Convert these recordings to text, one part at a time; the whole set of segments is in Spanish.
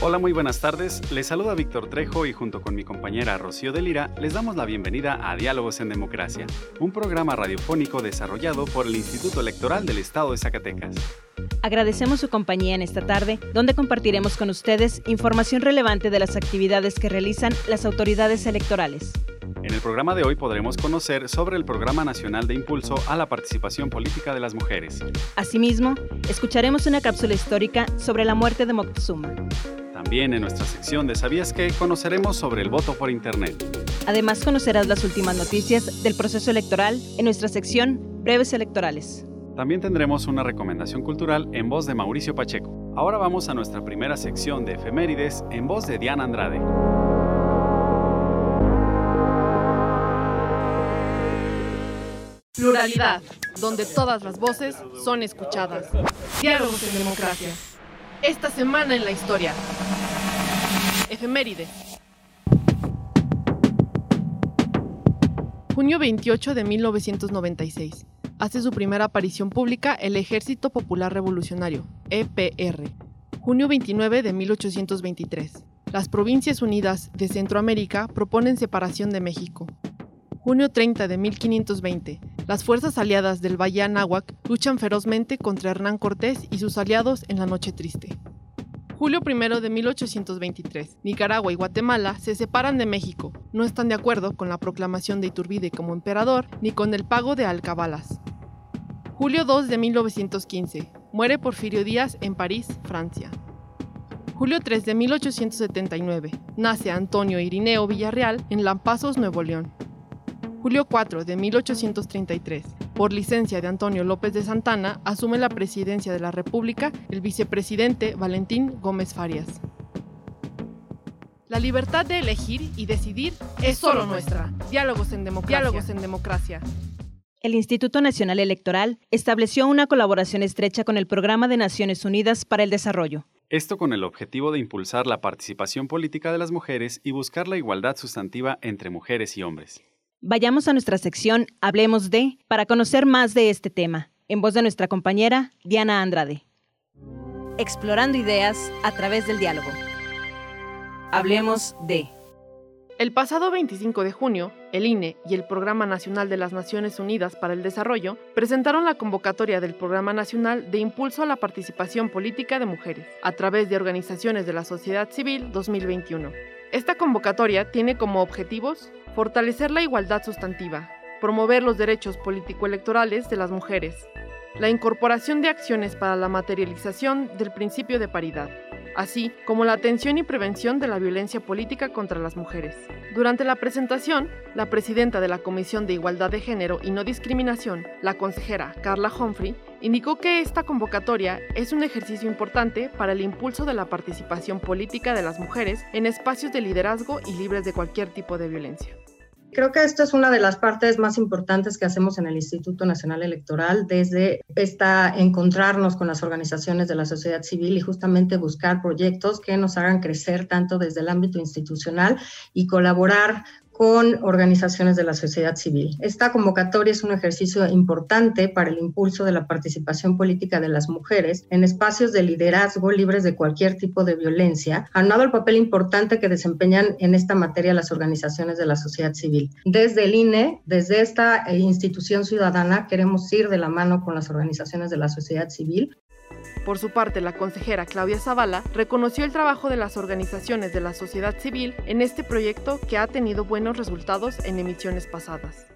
Hola, muy buenas tardes. Les saluda Víctor Trejo y junto con mi compañera Rocío de Lira les damos la bienvenida a Diálogos en Democracia, un programa radiofónico desarrollado por el Instituto Electoral del Estado de Zacatecas. Agradecemos su compañía en esta tarde, donde compartiremos con ustedes información relevante de las actividades que realizan las autoridades electorales. En el programa de hoy podremos conocer sobre el Programa Nacional de Impulso a la Participación Política de las Mujeres. Asimismo, escucharemos una cápsula histórica sobre la muerte de Moctezuma. También en nuestra sección de ¿Sabías qué? conoceremos sobre el voto por Internet. Además, conocerás las últimas noticias del proceso electoral en nuestra sección Breves Electorales. También tendremos una recomendación cultural en voz de Mauricio Pacheco. Ahora vamos a nuestra primera sección de efemérides en voz de Diana Andrade. Pluralidad, donde todas las voces son escuchadas. Diálogos en democracia. Esta semana en la historia. Efeméride. Junio 28 de 1996. Hace su primera aparición pública el Ejército Popular Revolucionario, EPR. Junio 29 de 1823. Las Provincias Unidas de Centroamérica proponen separación de México. Junio 30 de 1520. Las fuerzas aliadas del Valle Anáhuac luchan ferozmente contra Hernán Cortés y sus aliados en la Noche Triste. Julio 1 de 1823. Nicaragua y Guatemala se separan de México. No están de acuerdo con la proclamación de Iturbide como emperador ni con el pago de alcabalas. Julio 2 de 1915. Muere Porfirio Díaz en París, Francia. Julio 3 de 1879. Nace Antonio Irineo Villarreal en Lampazos, Nuevo León. Julio 4 de 1833. Por licencia de Antonio López de Santana, asume la presidencia de la República el vicepresidente Valentín Gómez Farias. La libertad de elegir y decidir es solo nuestra. Diálogos en democracia. Diálogos en democracia. El Instituto Nacional Electoral estableció una colaboración estrecha con el Programa de Naciones Unidas para el Desarrollo. Esto con el objetivo de impulsar la participación política de las mujeres y buscar la igualdad sustantiva entre mujeres y hombres. Vayamos a nuestra sección Hablemos de para conocer más de este tema, en voz de nuestra compañera Diana Andrade. Explorando ideas a través del diálogo. Hablemos de... El pasado 25 de junio, el INE y el Programa Nacional de las Naciones Unidas para el Desarrollo presentaron la convocatoria del Programa Nacional de Impulso a la Participación Política de Mujeres a través de organizaciones de la sociedad civil 2021. Esta convocatoria tiene como objetivos fortalecer la igualdad sustantiva, promover los derechos político-electorales de las mujeres, la incorporación de acciones para la materialización del principio de paridad, así como la atención y prevención de la violencia política contra las mujeres. Durante la presentación, la presidenta de la Comisión de Igualdad de Género y No Discriminación, la consejera Carla Humphrey, indicó que esta convocatoria es un ejercicio importante para el impulso de la participación política de las mujeres en espacios de liderazgo y libres de cualquier tipo de violencia. Creo que esto es una de las partes más importantes que hacemos en el Instituto Nacional Electoral, desde esta encontrarnos con las organizaciones de la sociedad civil y justamente buscar proyectos que nos hagan crecer tanto desde el ámbito institucional y colaborar con organizaciones de la sociedad civil. Esta convocatoria es un ejercicio importante para el impulso de la participación política de las mujeres en espacios de liderazgo libres de cualquier tipo de violencia, aunado al papel importante que desempeñan en esta materia las organizaciones de la sociedad civil. Desde el INE, desde esta eh, institución ciudadana, queremos ir de la mano con las organizaciones de la sociedad civil por su parte, la consejera Claudia Zavala reconoció el trabajo de las organizaciones de la sociedad civil en este proyecto que ha tenido buenos resultados en emisiones pasadas.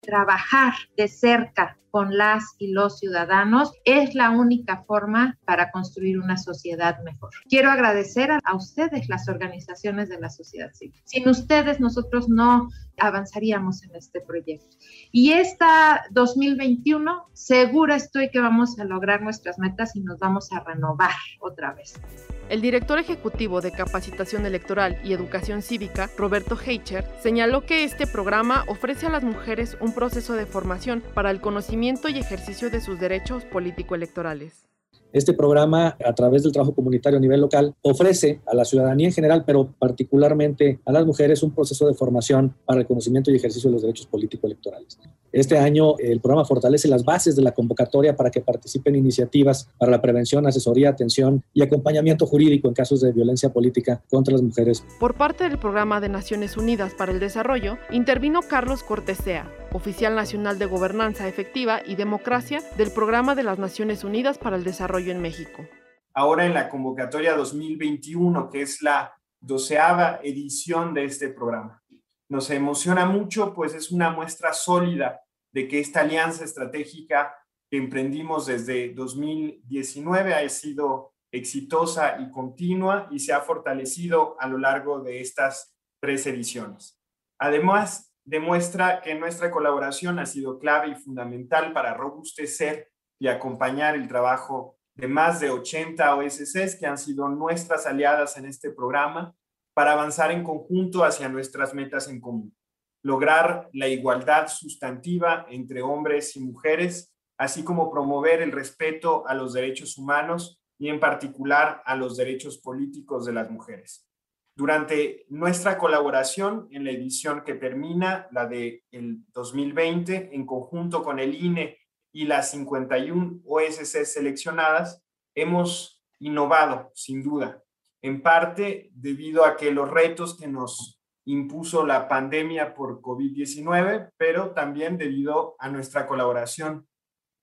Trabajar de cerca con las y los ciudadanos es la única forma para construir una sociedad mejor. Quiero agradecer a, ustedes, las organizaciones de la sociedad civil. Sin ustedes nosotros no avanzaríamos en este proyecto. Y esta 2021, segura estoy que vamos a lograr nuestras metas y nos vamos a renovar otra vez. El director ejecutivo de Capacitación Electoral y Educación Cívica, Roberto Heicher, señaló que este programa ofrece a las mujeres un proceso de formación para el conocimiento y ejercicio de sus derechos político-electorales. Este programa, a través del trabajo comunitario a nivel local, ofrece a la ciudadanía en general, pero particularmente a las mujeres, un proceso de formación para el conocimiento y ejercicio de los derechos político-electorales. Este año el programa fortalece las bases de la convocatoria para que participen iniciativas para la prevención, asesoría, atención y acompañamiento jurídico en casos de violencia política contra las mujeres. Por parte del Programa de Naciones Unidas para el Desarrollo, intervino Carlos Cortesea, oficial nacional de Gobernanza Efectiva y Democracia del Programa de las Naciones Unidas para el Desarrollo en México. Ahora en la convocatoria 2021, que es la doceava edición de este programa. Nos emociona mucho, pues es una muestra sólida de que esta alianza estratégica que emprendimos desde 2019 ha sido exitosa y continua y se ha fortalecido a lo largo de estas tres ediciones. Además, demuestra que nuestra colaboración ha sido clave y fundamental para robustecer y acompañar el trabajo de más de 80 OSCs que han sido nuestras aliadas en este programa para avanzar en conjunto hacia nuestras metas en común. Lograr la igualdad sustantiva entre hombres y mujeres, así como promover el respeto a los derechos humanos y en particular a los derechos políticos de las mujeres. Durante nuestra colaboración en la edición que termina, la de el 2020, en conjunto con el INE y las 51 OSC seleccionadas, hemos innovado, sin duda, en parte debido a que los retos que nos impuso la pandemia por COVID-19, pero también debido a nuestra colaboración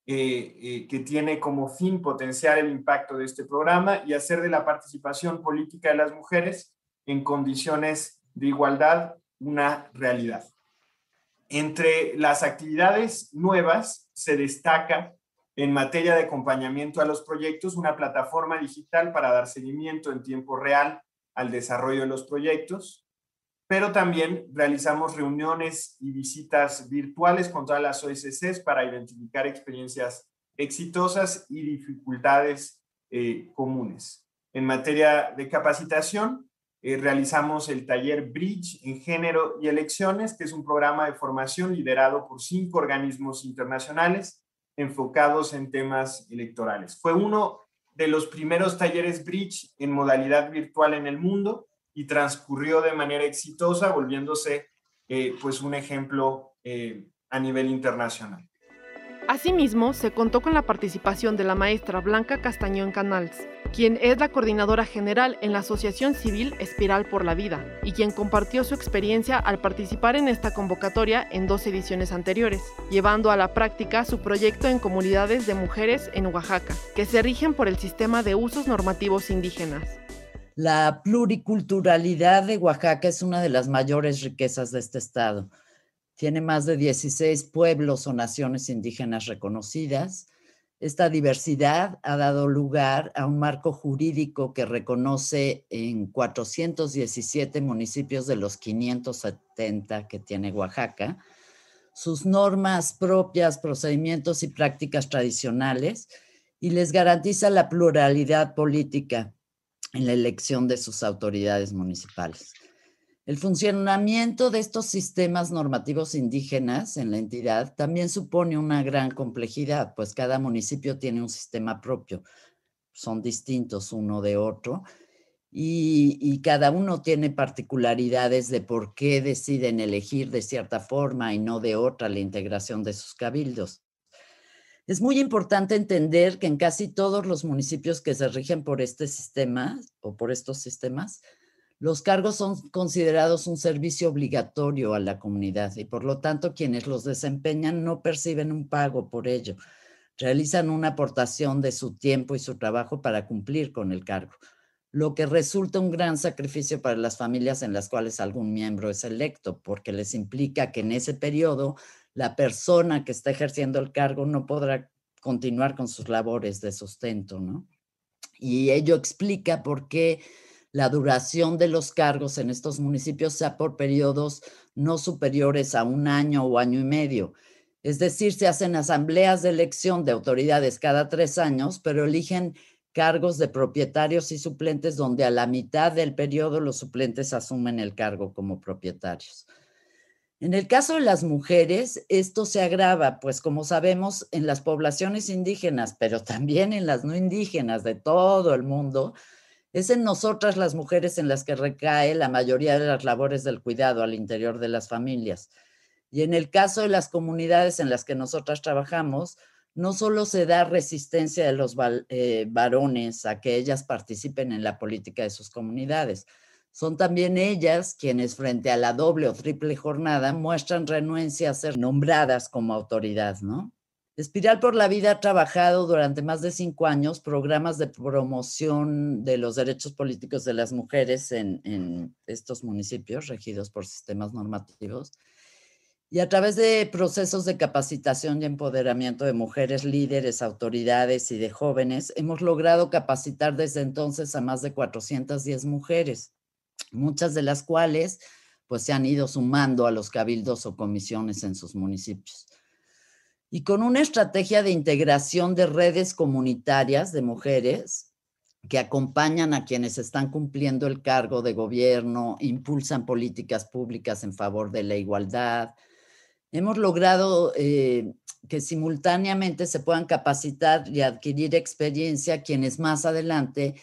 eh, eh, que tiene como fin potenciar el impacto de este programa y hacer de la participación política de las mujeres en condiciones de igualdad una realidad. Entre las actividades nuevas se destaca en materia de acompañamiento a los proyectos una plataforma digital para dar seguimiento en tiempo real al desarrollo de los proyectos, pero también realizamos reuniones y visitas virtuales con todas las OSCs para identificar experiencias exitosas y dificultades eh, comunes. En materia de capacitación, eh, realizamos el taller Bridge en Género y Elecciones, que es un programa de formación liderado por cinco organismos internacionales enfocados en temas electorales. Fue uno de los primeros talleres Bridge en modalidad virtual en el mundo y transcurrió de manera exitosa, volviéndose eh, pues un ejemplo eh, a nivel internacional. Asimismo, se contó con la participación de la maestra Blanca Castañón Canals, quien es la coordinadora general en la Asociación Civil Espiral por la Vida y quien compartió su experiencia al participar en esta convocatoria en dos ediciones anteriores, llevando a la práctica su proyecto en comunidades de mujeres en Oaxaca, que se rigen por el sistema de usos normativos indígenas. La pluriculturalidad de Oaxaca es una de las mayores riquezas de este estado tiene más de 16 pueblos o naciones indígenas reconocidas. Esta diversidad ha dado lugar a un marco jurídico que reconoce en 417 municipios de los 570 que tiene Oaxaca sus normas propias, procedimientos y prácticas tradicionales y les garantiza la pluralidad política en la elección de sus autoridades municipales. El funcionamiento de estos sistemas normativos indígenas en la entidad también supone una gran complejidad, pues cada municipio tiene un sistema propio, son distintos uno de otro, y, cada uno tiene particularidades de por qué deciden elegir de cierta forma y no de otra la integración de sus cabildos. Es muy importante entender que en casi todos los municipios que se rigen por este sistema o por estos sistemas, los cargos son considerados un servicio obligatorio a la comunidad y por lo tanto quienes los desempeñan no perciben un pago por ello. Realizan una aportación de su tiempo y su trabajo para cumplir con el cargo, lo que resulta un gran sacrificio para las familias en las cuales algún miembro es electo, porque les implica que en ese periodo la persona que está ejerciendo el cargo no podrá continuar con sus labores de sustento, ¿no? Y ello explica por qué la duración de los cargos en estos municipios sea por periodos no superiores a un año o año y medio. Es decir, se hacen asambleas de elección de autoridades cada tres años, pero eligen cargos de propietarios y suplentes donde a la mitad del periodo los suplentes asumen el cargo como propietarios. En el caso de las mujeres, esto se agrava, pues como sabemos, en las poblaciones indígenas, pero también en las no indígenas de todo el mundo, es en nosotras las mujeres en las que recae la mayoría de las labores del cuidado al interior de las familias. Y en el caso de las comunidades en las que nosotras trabajamos, no solo se da resistencia de los eh, varones a que ellas participen en la política de sus comunidades, son también ellas quienes frente a la doble o triple jornada muestran renuencia a ser nombradas como autoridad, ¿no? Espiral por la Vida ha trabajado durante más de cinco años programas de promoción de los derechos políticos de las mujeres en, estos municipios regidos por sistemas normativos. Y a través de procesos de capacitación y empoderamiento de mujeres líderes, autoridades y de jóvenes, hemos logrado capacitar desde entonces a más de 410 mujeres, muchas de las cuales pues se han ido sumando a los cabildos o comisiones en sus municipios y con una estrategia de integración de redes comunitarias de mujeres que acompañan a quienes están cumpliendo el cargo de gobierno, impulsan políticas públicas en favor de la igualdad. Hemos logrado eh, que simultáneamente se puedan capacitar y adquirir experiencia quienes más adelante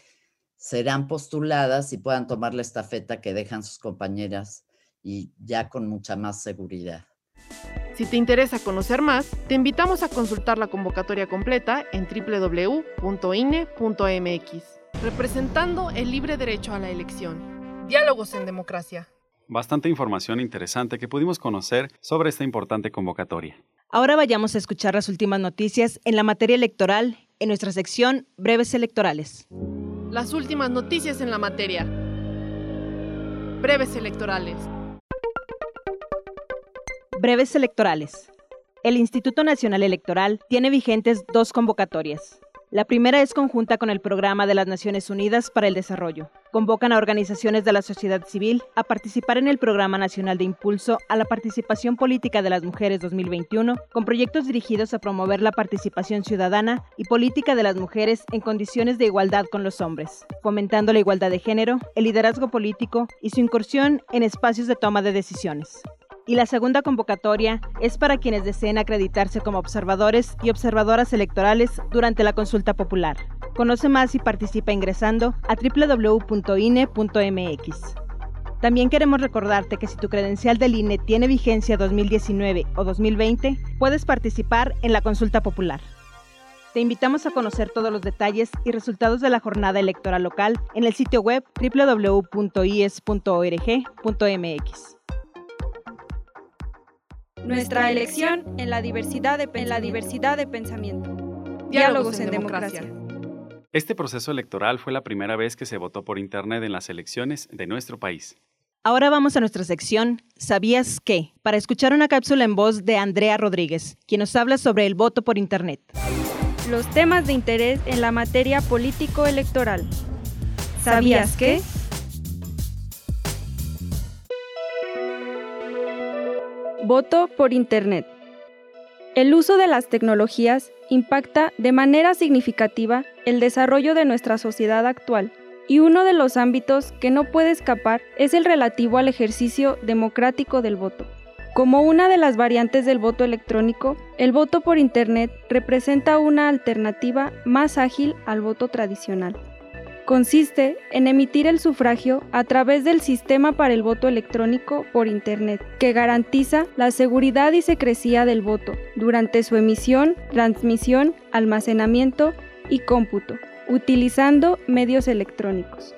serán postuladas y puedan tomar la estafeta que dejan sus compañeras y ya con mucha más seguridad. Si te interesa conocer más, te invitamos a consultar la convocatoria completa en www.ine.mx, representando el libre derecho a la elección. Diálogos en democracia. Bastante información interesante que pudimos conocer sobre esta importante convocatoria. Ahora vayamos a escuchar las últimas noticias en la materia electoral en nuestra sección Breves Electorales. Las últimas noticias en la materia. Breves Electorales. Breves electorales. El Instituto Nacional Electoral tiene vigentes dos convocatorias. La primera es conjunta con el Programa de las Naciones Unidas para el Desarrollo. Convocan a organizaciones de la sociedad civil a participar en el Programa Nacional de Impulso a la Participación Política de las Mujeres 2021, con proyectos dirigidos a promover la participación ciudadana y política de las mujeres en condiciones de igualdad con los hombres, fomentando la igualdad de género, el liderazgo político y su incursión en espacios de toma de decisiones y la segunda convocatoria es para quienes deseen acreditarse como observadores y observadoras electorales durante la consulta popular. Conoce más y participa ingresando a www.ine.mx. También queremos recordarte que si tu credencial del INE tiene vigencia 2019 o 2020, puedes participar en la consulta popular. Te invitamos a conocer todos los detalles y resultados de la jornada electoral local en el sitio web www.ies.org.mx. Nuestra elección en la diversidad de, en la diversidad de pensamiento. Diálogos en democracia. Este proceso electoral fue la primera vez que se votó por Internet en las elecciones de nuestro país. Ahora vamos a nuestra sección ¿Sabías qué? para escuchar una cápsula en voz de Andrea Rodríguez, quien nos habla sobre el voto por Internet. Los temas de interés en la materia político-electoral. ¿Sabías qué? Voto por Internet. El uso de las tecnologías impacta de manera significativa el desarrollo de nuestra sociedad actual y uno de los ámbitos que no puede escapar es el relativo al ejercicio democrático del voto. Como una de las variantes del voto electrónico, el voto por Internet representa una alternativa más ágil al voto tradicional consiste en emitir el sufragio a través del sistema para el voto electrónico por Internet, que garantiza la seguridad y secrecía del voto durante su emisión, transmisión, almacenamiento y cómputo, utilizando medios electrónicos.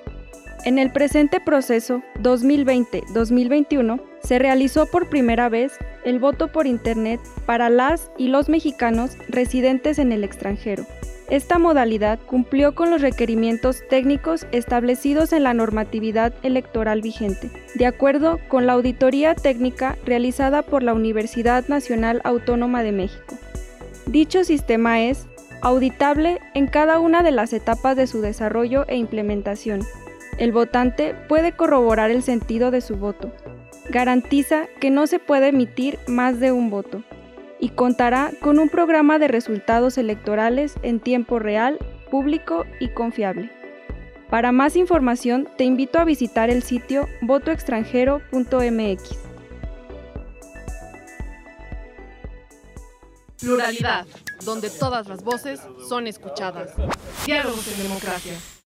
En el presente proceso 2020-2021 se realizó por primera vez el voto por Internet para las y los mexicanos residentes en el extranjero, Esta modalidad cumplió con los requerimientos técnicos establecidos en la normatividad electoral vigente, de acuerdo con la auditoría técnica realizada por la Universidad Nacional Autónoma de México. Dicho sistema es auditable en cada una de las etapas de su desarrollo e implementación. El votante puede corroborar el sentido de su voto. Garantiza que no se puede emitir más de un voto y contará con un programa de resultados electorales en tiempo real, público y confiable. Para más información te invito a visitar el sitio votoextranjero.mx. Pluralidad, donde todas las voces son escuchadas. Diálogos en democracia.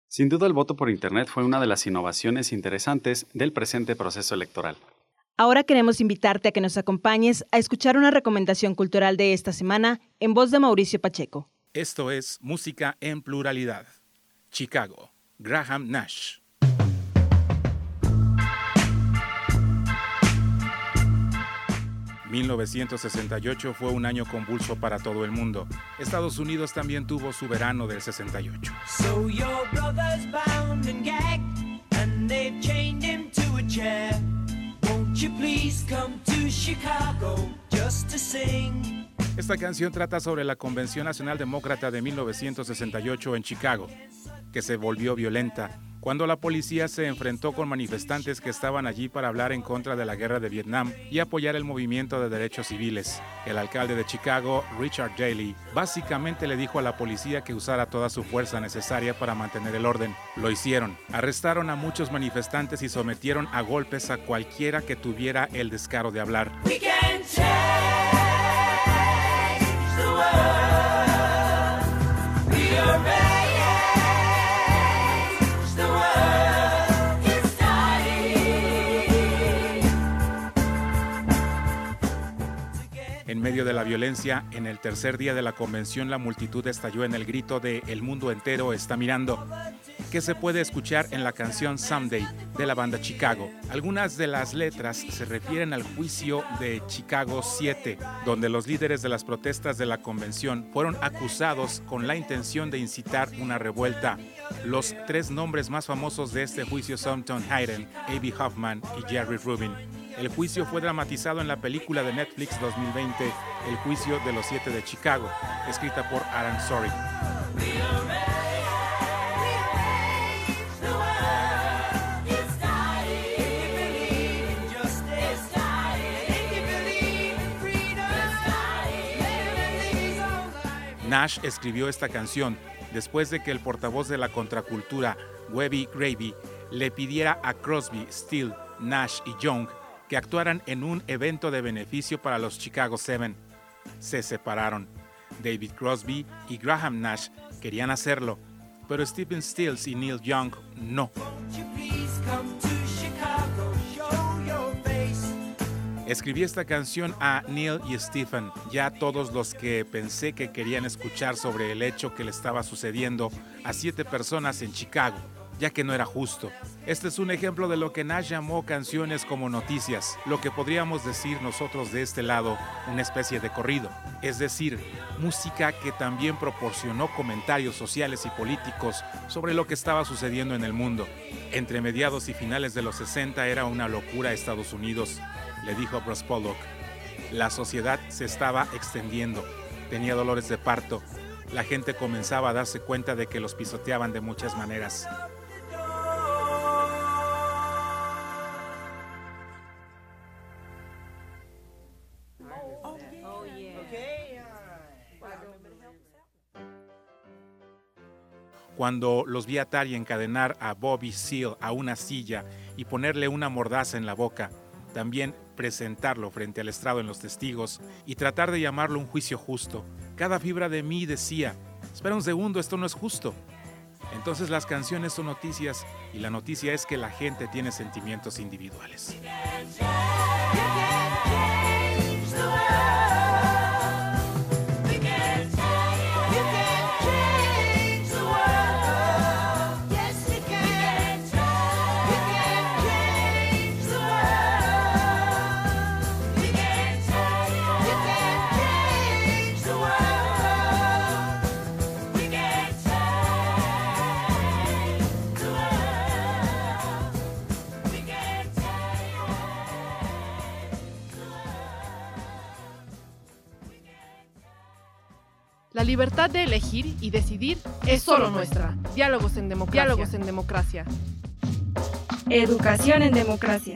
Sin duda el voto por Internet fue una de las innovaciones interesantes del presente proceso electoral. Ahora queremos invitarte a que nos acompañes a escuchar una recomendación cultural de esta semana en voz de Mauricio Pacheco. Esto es Música en Pluralidad. Chicago, Graham Nash. ...1968 fue un año convulso para todo el mundo. Estados Unidos también tuvo su verano del 68. So your brother's bound and gagged... ...and they've chained him to a chair... Esta canción trata sobre la Convención Nacional Demócrata de 1968 en Chicago, que se volvió violenta cuando la policía se enfrentó con manifestantes que estaban allí para hablar en contra de la guerra de Vietnam y apoyar el movimiento de derechos civiles. El alcalde de Chicago, Richard Daley, básicamente le dijo a la policía que usara toda su fuerza necesaria para mantener el orden. Lo hicieron. Arrestaron a muchos manifestantes y sometieron a golpes a cualquiera que tuviera el descaro de hablar. De la violencia, en el tercer día de la convención, la multitud estalló en el grito de El mundo entero está mirando, que se puede escuchar en la canción Someday de la banda Chicago. Algunas de las letras se refieren al juicio de Chicago 7, donde los líderes de las protestas de la convención fueron acusados con la intención de incitar una revuelta. Los tres nombres más famosos de este juicio son Tom Hayden, A.B. Hoffman y Jerry Rubin. El juicio fue dramatizado en la película de Netflix 2020, El juicio de los siete de Chicago, escrita por Aaron Sorry. Nash escribió esta canción después de que el portavoz de la contracultura, Webby Gravy, le pidiera a Crosby, Steele, Nash y Young que actuaran en un evento de beneficio para los Chicago Seven. Se separaron. David Crosby y Graham Nash querían hacerlo, pero Stephen Stills y Neil Young no. Escribí esta canción a Neil y Stephen, ya todos los que pensé que querían escuchar sobre el hecho que le estaba sucediendo a siete personas en Chicago ya que no era justo. Este es un ejemplo de lo que Nash llamó canciones como noticias, lo que podríamos decir nosotros de este lado, una especie de corrido, es decir, música que también proporcionó comentarios sociales y políticos sobre lo que estaba sucediendo en el mundo. Entre mediados y finales de los 60 era una locura Estados Unidos, le dijo Bruce Pollock. La sociedad se estaba extendiendo, tenía dolores de parto, la gente comenzaba a darse cuenta de que los pisoteaban de muchas maneras. Cuando los vi atar y encadenar a Bobby Seale a una silla y ponerle una mordaza en la boca, también presentarlo frente al estrado en los testigos y tratar de llamarlo un juicio justo. Cada fibra de mí decía, espera un segundo, esto no es justo. Entonces las canciones son noticias y la noticia es que la gente tiene sentimientos individuales. La libertad de elegir y decidir es solo nuestra. Diálogos en democracia. Diálogos en democracia. Educación en democracia.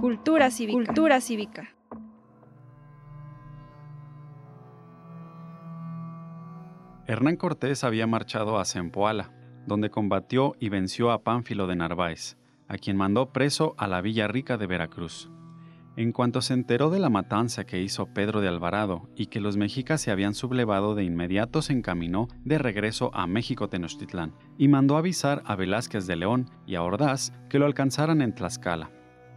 Cultura cívica. Cultura cívica. Hernán Cortés había marchado a Zempoala, donde combatió y venció a Pánfilo de Narváez, a quien mandó preso a la Villa Rica de Veracruz. En cuanto se enteró de la matanza que hizo Pedro de Alvarado y que los mexicas se habían sublevado, de inmediato se encaminó de regreso a México Tenochtitlán y mandó avisar a Velázquez de León y a Ordaz que lo alcanzaran en Tlaxcala.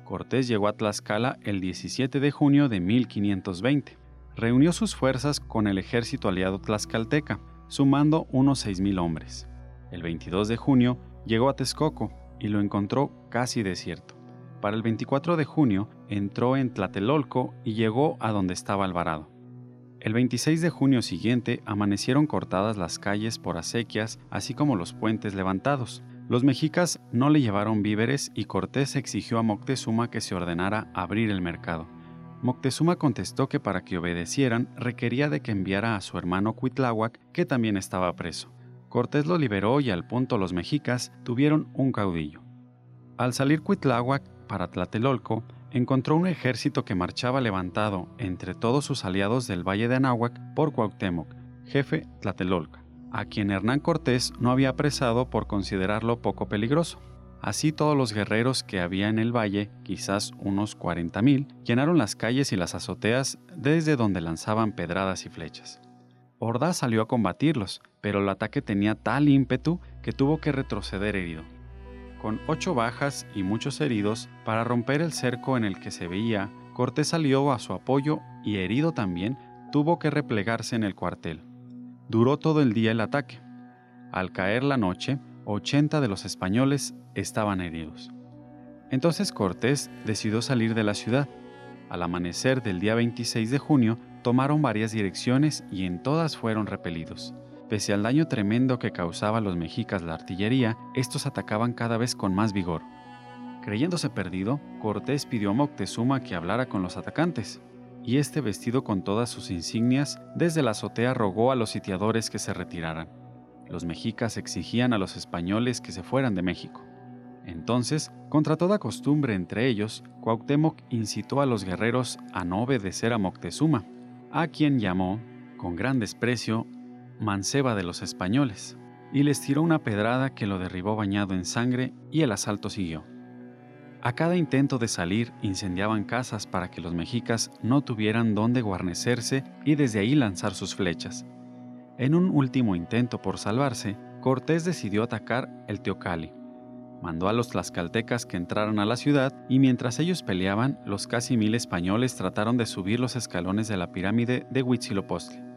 Cortés llegó a Tlaxcala el 17 de junio de 1520. Reunió sus fuerzas con el ejército aliado tlaxcalteca, sumando unos 6.000 hombres. El 22 de junio llegó a Texcoco y lo encontró casi desierto. Para el 24 de junio entró en Tlatelolco y llegó a donde estaba Alvarado. El 26 de junio siguiente amanecieron cortadas las calles por acequias, así como los puentes levantados. Los mexicas no le llevaron víveres y Cortés exigió a Moctezuma que se ordenara abrir el mercado. Moctezuma contestó que para que obedecieran requería de que enviara a su hermano Cuitláhuac, que también estaba preso. Cortés lo liberó y al punto los mexicas tuvieron un caudillo. Al salir Cuitláhuac para Tlatelolco, encontró un ejército que marchaba levantado entre todos sus aliados del Valle de Anáhuac por Cuauhtémoc, jefe Tlatelolca, a quien Hernán Cortés no había apresado por considerarlo poco peligroso. Así todos los guerreros que había en el valle, quizás unos 40.000, llenaron las calles y las azoteas desde donde lanzaban pedradas y flechas. Ordaz salió a combatirlos, pero el ataque tenía tal ímpetu que tuvo que retroceder herido. Con ocho bajas y muchos heridos, para romper el cerco en el que se veía, Cortés salió a su apoyo y herido también, tuvo que replegarse en el cuartel. Duró todo el día el ataque. Al caer la noche, 80 de los españoles estaban heridos. Entonces Cortés decidió salir de la ciudad. Al amanecer del día 26 de junio, tomaron varias direcciones y en todas fueron repelidos. Pese al daño tremendo que causaba a los mexicas la artillería, estos atacaban cada vez con más vigor. Creyéndose perdido, Cortés pidió a Moctezuma que hablara con los atacantes, y este vestido con todas sus insignias, desde la azotea rogó a los sitiadores que se retiraran. Los mexicas exigían a los españoles que se fueran de México. Entonces, contra toda costumbre entre ellos, Cuauhtémoc incitó a los guerreros a no obedecer a Moctezuma, a quien llamó, con gran desprecio, manceba de los españoles, y les tiró una pedrada que lo derribó bañado en sangre y el asalto siguió. A cada intento de salir incendiaban casas para que los mexicas no tuvieran dónde guarnecerse y desde ahí lanzar sus flechas. En un último intento por salvarse, Cortés decidió atacar el Teocali. Mandó a los tlaxcaltecas que entraran a la ciudad y mientras ellos peleaban, los casi mil españoles trataron de subir los escalones de la pirámide de Huitzilopochtli.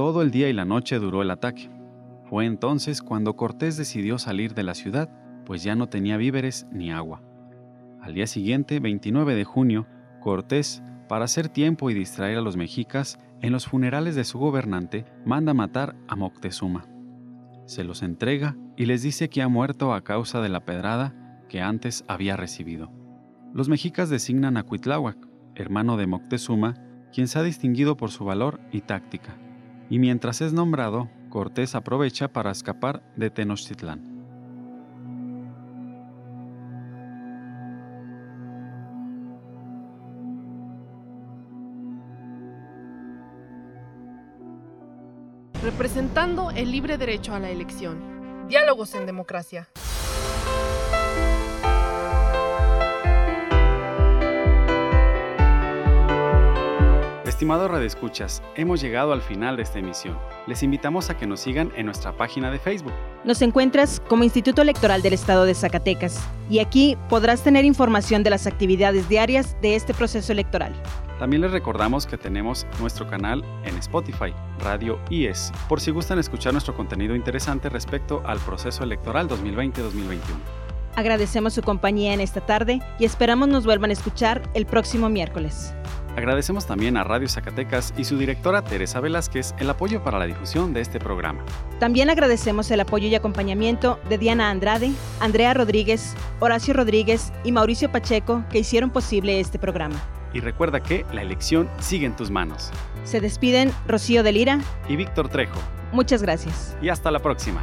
Todo el día y la noche duró el ataque. Fue entonces cuando Cortés decidió salir de la ciudad, pues ya no tenía víveres ni agua. Al día siguiente, 29 de junio, Cortés, para hacer tiempo y distraer a los mexicas, en los funerales de su gobernante, manda matar a Moctezuma. Se los entrega y les dice que ha muerto a causa de la pedrada que antes había recibido. Los mexicas designan a Cuitláhuac, hermano de Moctezuma, quien se ha distinguido por su valor y táctica. Y mientras es nombrado, Cortés aprovecha para escapar de Tenochtitlán. Representando el libre derecho a la elección. Diálogos en democracia. Estimado Escuchas, hemos llegado al final de esta emisión. Les invitamos a que nos sigan en nuestra página de Facebook. Nos encuentras como Instituto Electoral del Estado de Zacatecas y aquí podrás tener información de las actividades diarias de este proceso electoral. También les recordamos que tenemos nuestro canal en Spotify, Radio IES, por si gustan escuchar nuestro contenido interesante respecto al proceso electoral 2020-2021. Agradecemos su compañía en esta tarde y esperamos nos vuelvan a escuchar el próximo miércoles. Agradecemos también a Radio Zacatecas y su directora Teresa Velázquez el apoyo para la difusión de este programa. También agradecemos el apoyo y acompañamiento de Diana Andrade, Andrea Rodríguez, Horacio Rodríguez y Mauricio Pacheco que hicieron posible este programa. Y recuerda que la elección sigue en tus manos. Se despiden Rocío de Lira y Víctor Trejo. Muchas gracias. Y hasta la próxima.